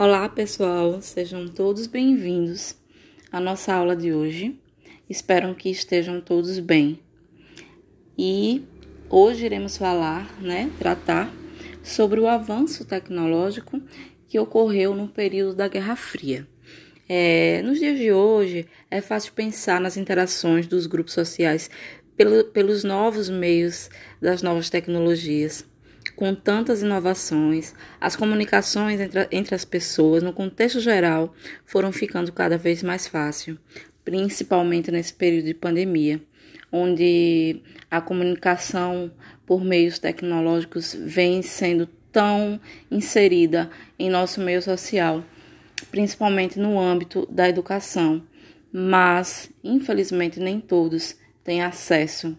Olá, pessoal, sejam todos bem-vindos à nossa aula de hoje. Espero que estejam todos bem. E hoje iremos falar, né, tratar sobre o avanço tecnológico que ocorreu no período da Guerra Fria. É, nos dias de hoje, é fácil pensar nas interações dos grupos sociais pelo, pelos novos meios das novas tecnologias com tantas inovações, as comunicações entre, entre as pessoas, no contexto geral, foram ficando cada vez mais fácil, principalmente nesse período de pandemia, onde a comunicação por meios tecnológicos vem sendo tão inserida em nosso meio social, principalmente no âmbito da educação. Mas, infelizmente, nem todos têm acesso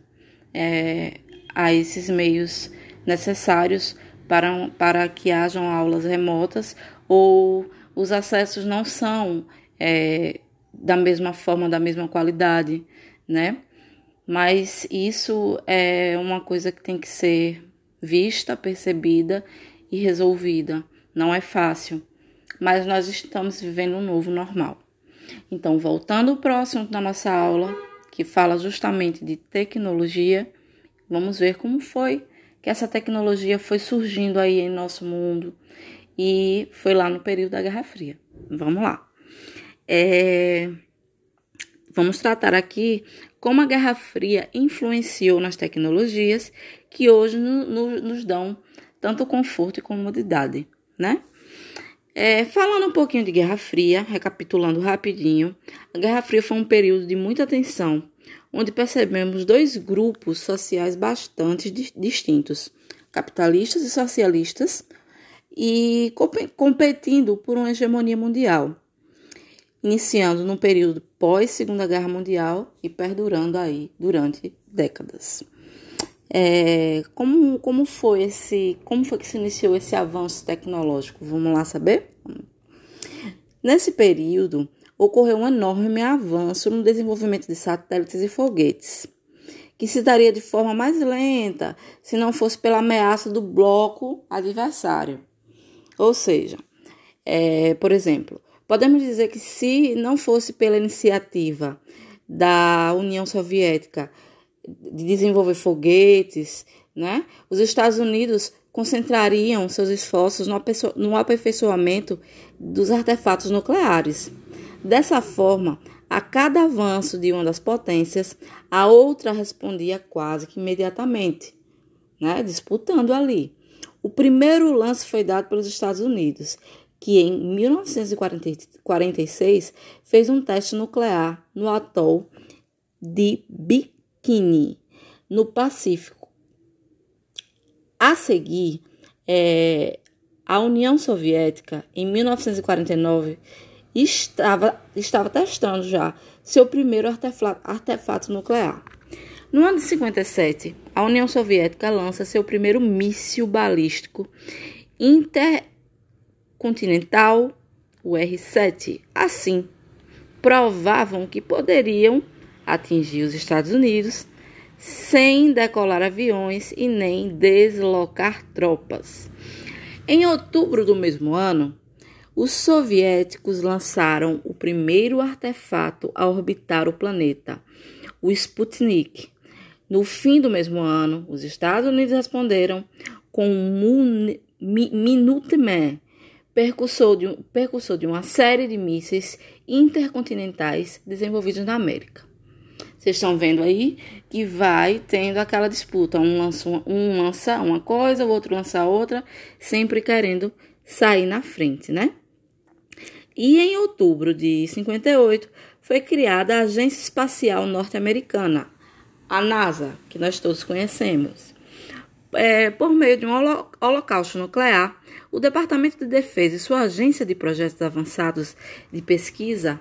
é, a esses meios necessários para, para que hajam aulas remotas ou os acessos não são é, da mesma forma, da mesma qualidade, né? Mas isso é uma coisa que tem que ser vista, percebida e resolvida. Não é fácil, mas nós estamos vivendo um novo normal. Então, voltando ao próximo da nossa aula, que fala justamente de tecnologia, vamos ver como foi que essa tecnologia foi surgindo aí em nosso mundo e foi lá no período da Guerra Fria. Vamos lá. É, vamos tratar aqui como a Guerra Fria influenciou nas tecnologias que hoje no, no, nos dão tanto conforto e comodidade, né? É, falando um pouquinho de Guerra Fria, recapitulando rapidinho, a Guerra Fria foi um período de muita tensão onde percebemos dois grupos sociais bastante distintos, capitalistas e socialistas, e competindo por uma hegemonia mundial, iniciando no período pós Segunda Guerra Mundial e perdurando aí durante décadas. É, como, como foi esse, como foi que se iniciou esse avanço tecnológico? Vamos lá saber? Nesse período, ocorreu um enorme avanço no desenvolvimento de satélites e foguetes, que se daria de forma mais lenta se não fosse pela ameaça do bloco adversário. Ou seja, é, por exemplo, podemos dizer que se não fosse pela iniciativa da União Soviética de desenvolver foguetes, né, os Estados Unidos concentrariam seus esforços no aperfeiçoamento dos artefatos nucleares. Dessa forma, a cada avanço de uma das potências, a outra respondia quase que imediatamente, né? disputando ali. O primeiro lance foi dado pelos Estados Unidos, que em 1946 fez um teste nuclear no atol de Bikini, no Pacífico. A seguir, é, a União Soviética, em 1949, estava, estava testando já seu primeiro artefato, artefato nuclear. No ano de 57, a União Soviética lança seu primeiro míssil balístico intercontinental, o R-7. Assim, provavam que poderiam atingir os Estados Unidos sem decolar aviões e nem deslocar tropas. Em outubro do mesmo ano, os soviéticos lançaram o primeiro artefato a orbitar o planeta, o Sputnik. No fim do mesmo ano, os Estados Unidos responderam com o Minuteman, percursor de, percursor de uma série de mísseis intercontinentais desenvolvidos na América. Vocês estão vendo aí que vai tendo aquela disputa. Um lança, um lança uma coisa, o outro lança outra, sempre querendo sair na frente, né? E em outubro de 58 foi criada a Agência Espacial Norte-Americana, a NASA, que nós todos conhecemos. É, por meio de um holocausto nuclear, o Departamento de Defesa e sua Agência de Projetos Avançados de Pesquisa,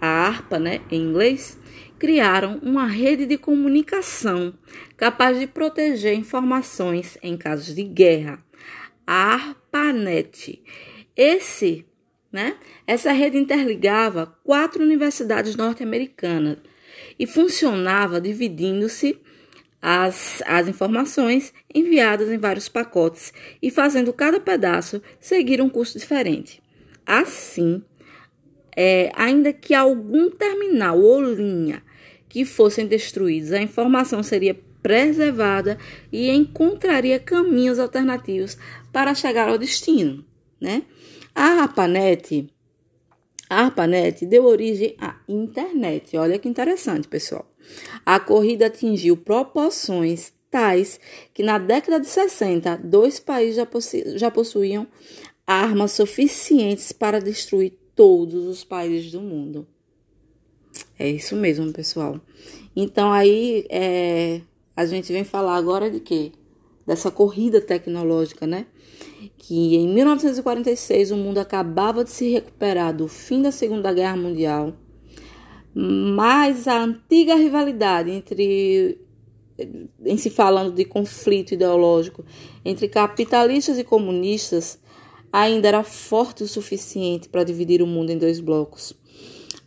a ARPA, né, em inglês, criaram uma rede de comunicação capaz de proteger informações em casos de guerra, a ARPANET. Esse né? Essa rede interligava quatro universidades norte-americanas e funcionava dividindo-se as, as informações enviadas em vários pacotes e fazendo cada pedaço seguir um curso diferente. Assim, é, ainda que algum terminal ou linha que fossem destruídos, a informação seria preservada e encontraria caminhos alternativos para chegar ao destino, né? A ARPANET, a ARPANET deu origem à internet. Olha que interessante, pessoal. A corrida atingiu proporções tais que na década de 60, dois países já, já possuíam armas suficientes para destruir todos os países do mundo. É isso mesmo, pessoal. Então aí é, a gente vem falar agora de quê? Dessa corrida tecnológica, né? Que em 1946 o mundo acabava de se recuperar do fim da Segunda Guerra Mundial, mas a antiga rivalidade entre em se falando de conflito ideológico entre capitalistas e comunistas ainda era forte o suficiente para dividir o mundo em dois blocos,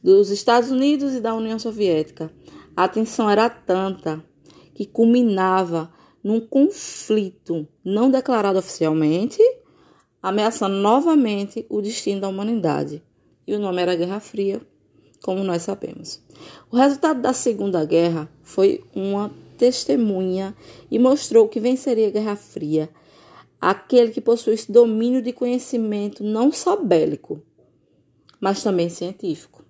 dos Estados Unidos e da União Soviética. A tensão era tanta que culminava num conflito não declarado oficialmente, ameaçando novamente o destino da humanidade. E o nome era Guerra Fria, como nós sabemos. O resultado da Segunda Guerra foi uma testemunha e mostrou que venceria a Guerra Fria aquele que possuísse domínio de conhecimento não só bélico, mas também científico.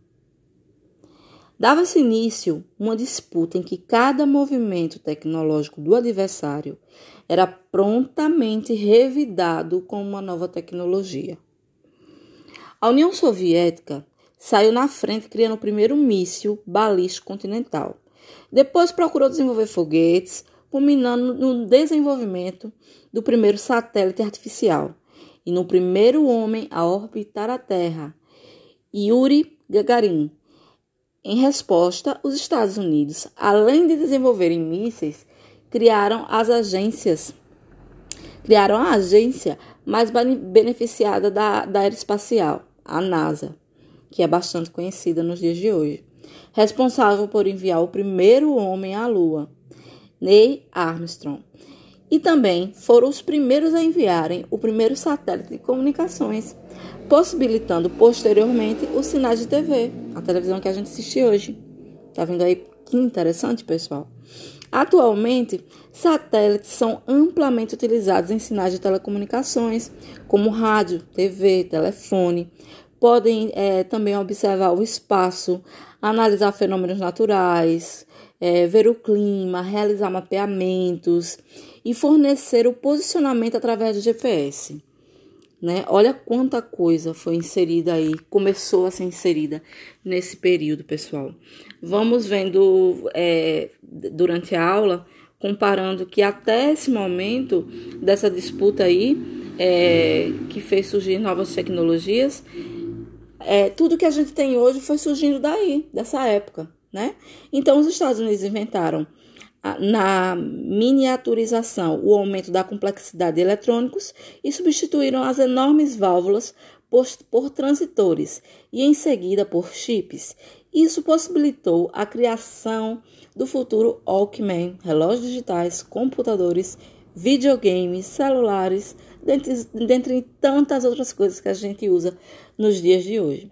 Dava-se início uma disputa em que cada movimento tecnológico do adversário era prontamente revidado com uma nova tecnologia. A União Soviética saiu na frente criando o primeiro míssil balístico continental. Depois procurou desenvolver foguetes, culminando no desenvolvimento do primeiro satélite artificial e no primeiro homem a orbitar a Terra, Yuri Gagarin. Em resposta, os Estados Unidos, além de desenvolverem mísseis, criaram as agências, criaram a agência mais beneficiada da, da aeroespacial, a NASA, que é bastante conhecida nos dias de hoje, responsável por enviar o primeiro homem à Lua Neil Armstrong. E também foram os primeiros a enviarem o primeiro satélite de comunicações, possibilitando posteriormente os sinais de TV, a televisão que a gente assiste hoje. Tá vendo aí que interessante, pessoal? Atualmente, satélites são amplamente utilizados em sinais de telecomunicações, como rádio, TV, telefone. Podem é, também observar o espaço, analisar fenômenos naturais, é, ver o clima, realizar mapeamentos e fornecer o posicionamento através do GPS. Né? Olha quanta coisa foi inserida aí, começou a ser inserida nesse período, pessoal. Vamos vendo é, durante a aula, comparando que até esse momento dessa disputa aí, é, que fez surgir novas tecnologias, é, tudo que a gente tem hoje foi surgindo daí, dessa época né? Então, os Estados Unidos inventaram na miniaturização o aumento da complexidade de eletrônicos e substituíram as enormes válvulas por, por transitores e em seguida por chips. Isso possibilitou a criação do futuro Walkman, relógios digitais, computadores, videogames, celulares, dentre, dentre tantas outras coisas que a gente usa nos dias de hoje.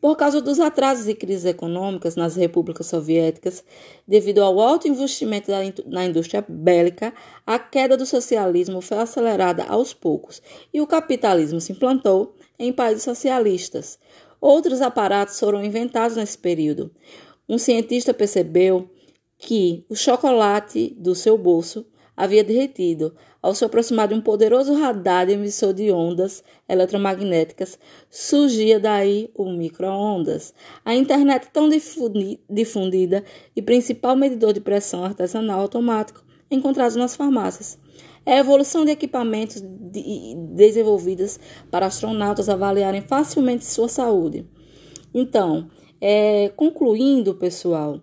Por causa dos atrasos e crises econômicas nas repúblicas soviéticas, devido ao alto investimento na indústria bélica, a queda do socialismo foi acelerada aos poucos e o capitalismo se implantou em países socialistas. Outros aparatos foram inventados nesse período. Um cientista percebeu que o chocolate do seu bolso havia derretido. Ao se aproximar de um poderoso radar emissor de ondas eletromagnéticas, surgia daí o micro-ondas. A internet tão difundida e principal medidor de pressão artesanal automático encontrado nas farmácias. É a evolução de equipamentos de, desenvolvidos para astronautas avaliarem facilmente sua saúde. Então, é, concluindo, pessoal,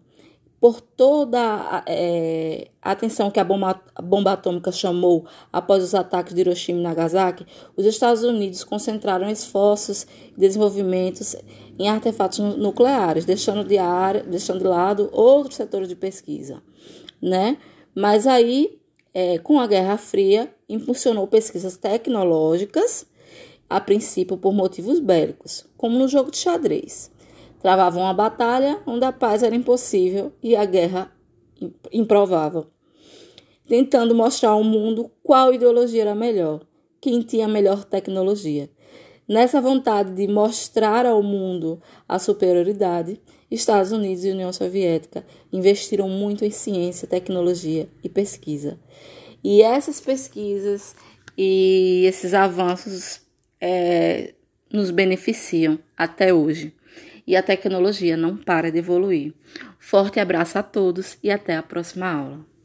por toda é, a atenção que a bomba, a bomba atômica chamou após os ataques de Hiroshima e Nagasaki, os Estados Unidos concentraram esforços e desenvolvimentos em artefatos nucleares, deixando de, área, deixando de lado outros setores de pesquisa. Né? Mas aí, é, com a Guerra Fria, impulsionou pesquisas tecnológicas a princípio por motivos bélicos, como no jogo de xadrez. Travavam uma batalha onde a paz era impossível e a guerra improvável, tentando mostrar ao mundo qual ideologia era melhor, quem tinha melhor tecnologia. Nessa vontade de mostrar ao mundo a superioridade, Estados Unidos e União Soviética investiram muito em ciência, tecnologia e pesquisa. E essas pesquisas e esses avanços é, nos beneficiam até hoje. E a tecnologia não para de evoluir. Forte abraço a todos e até a próxima aula.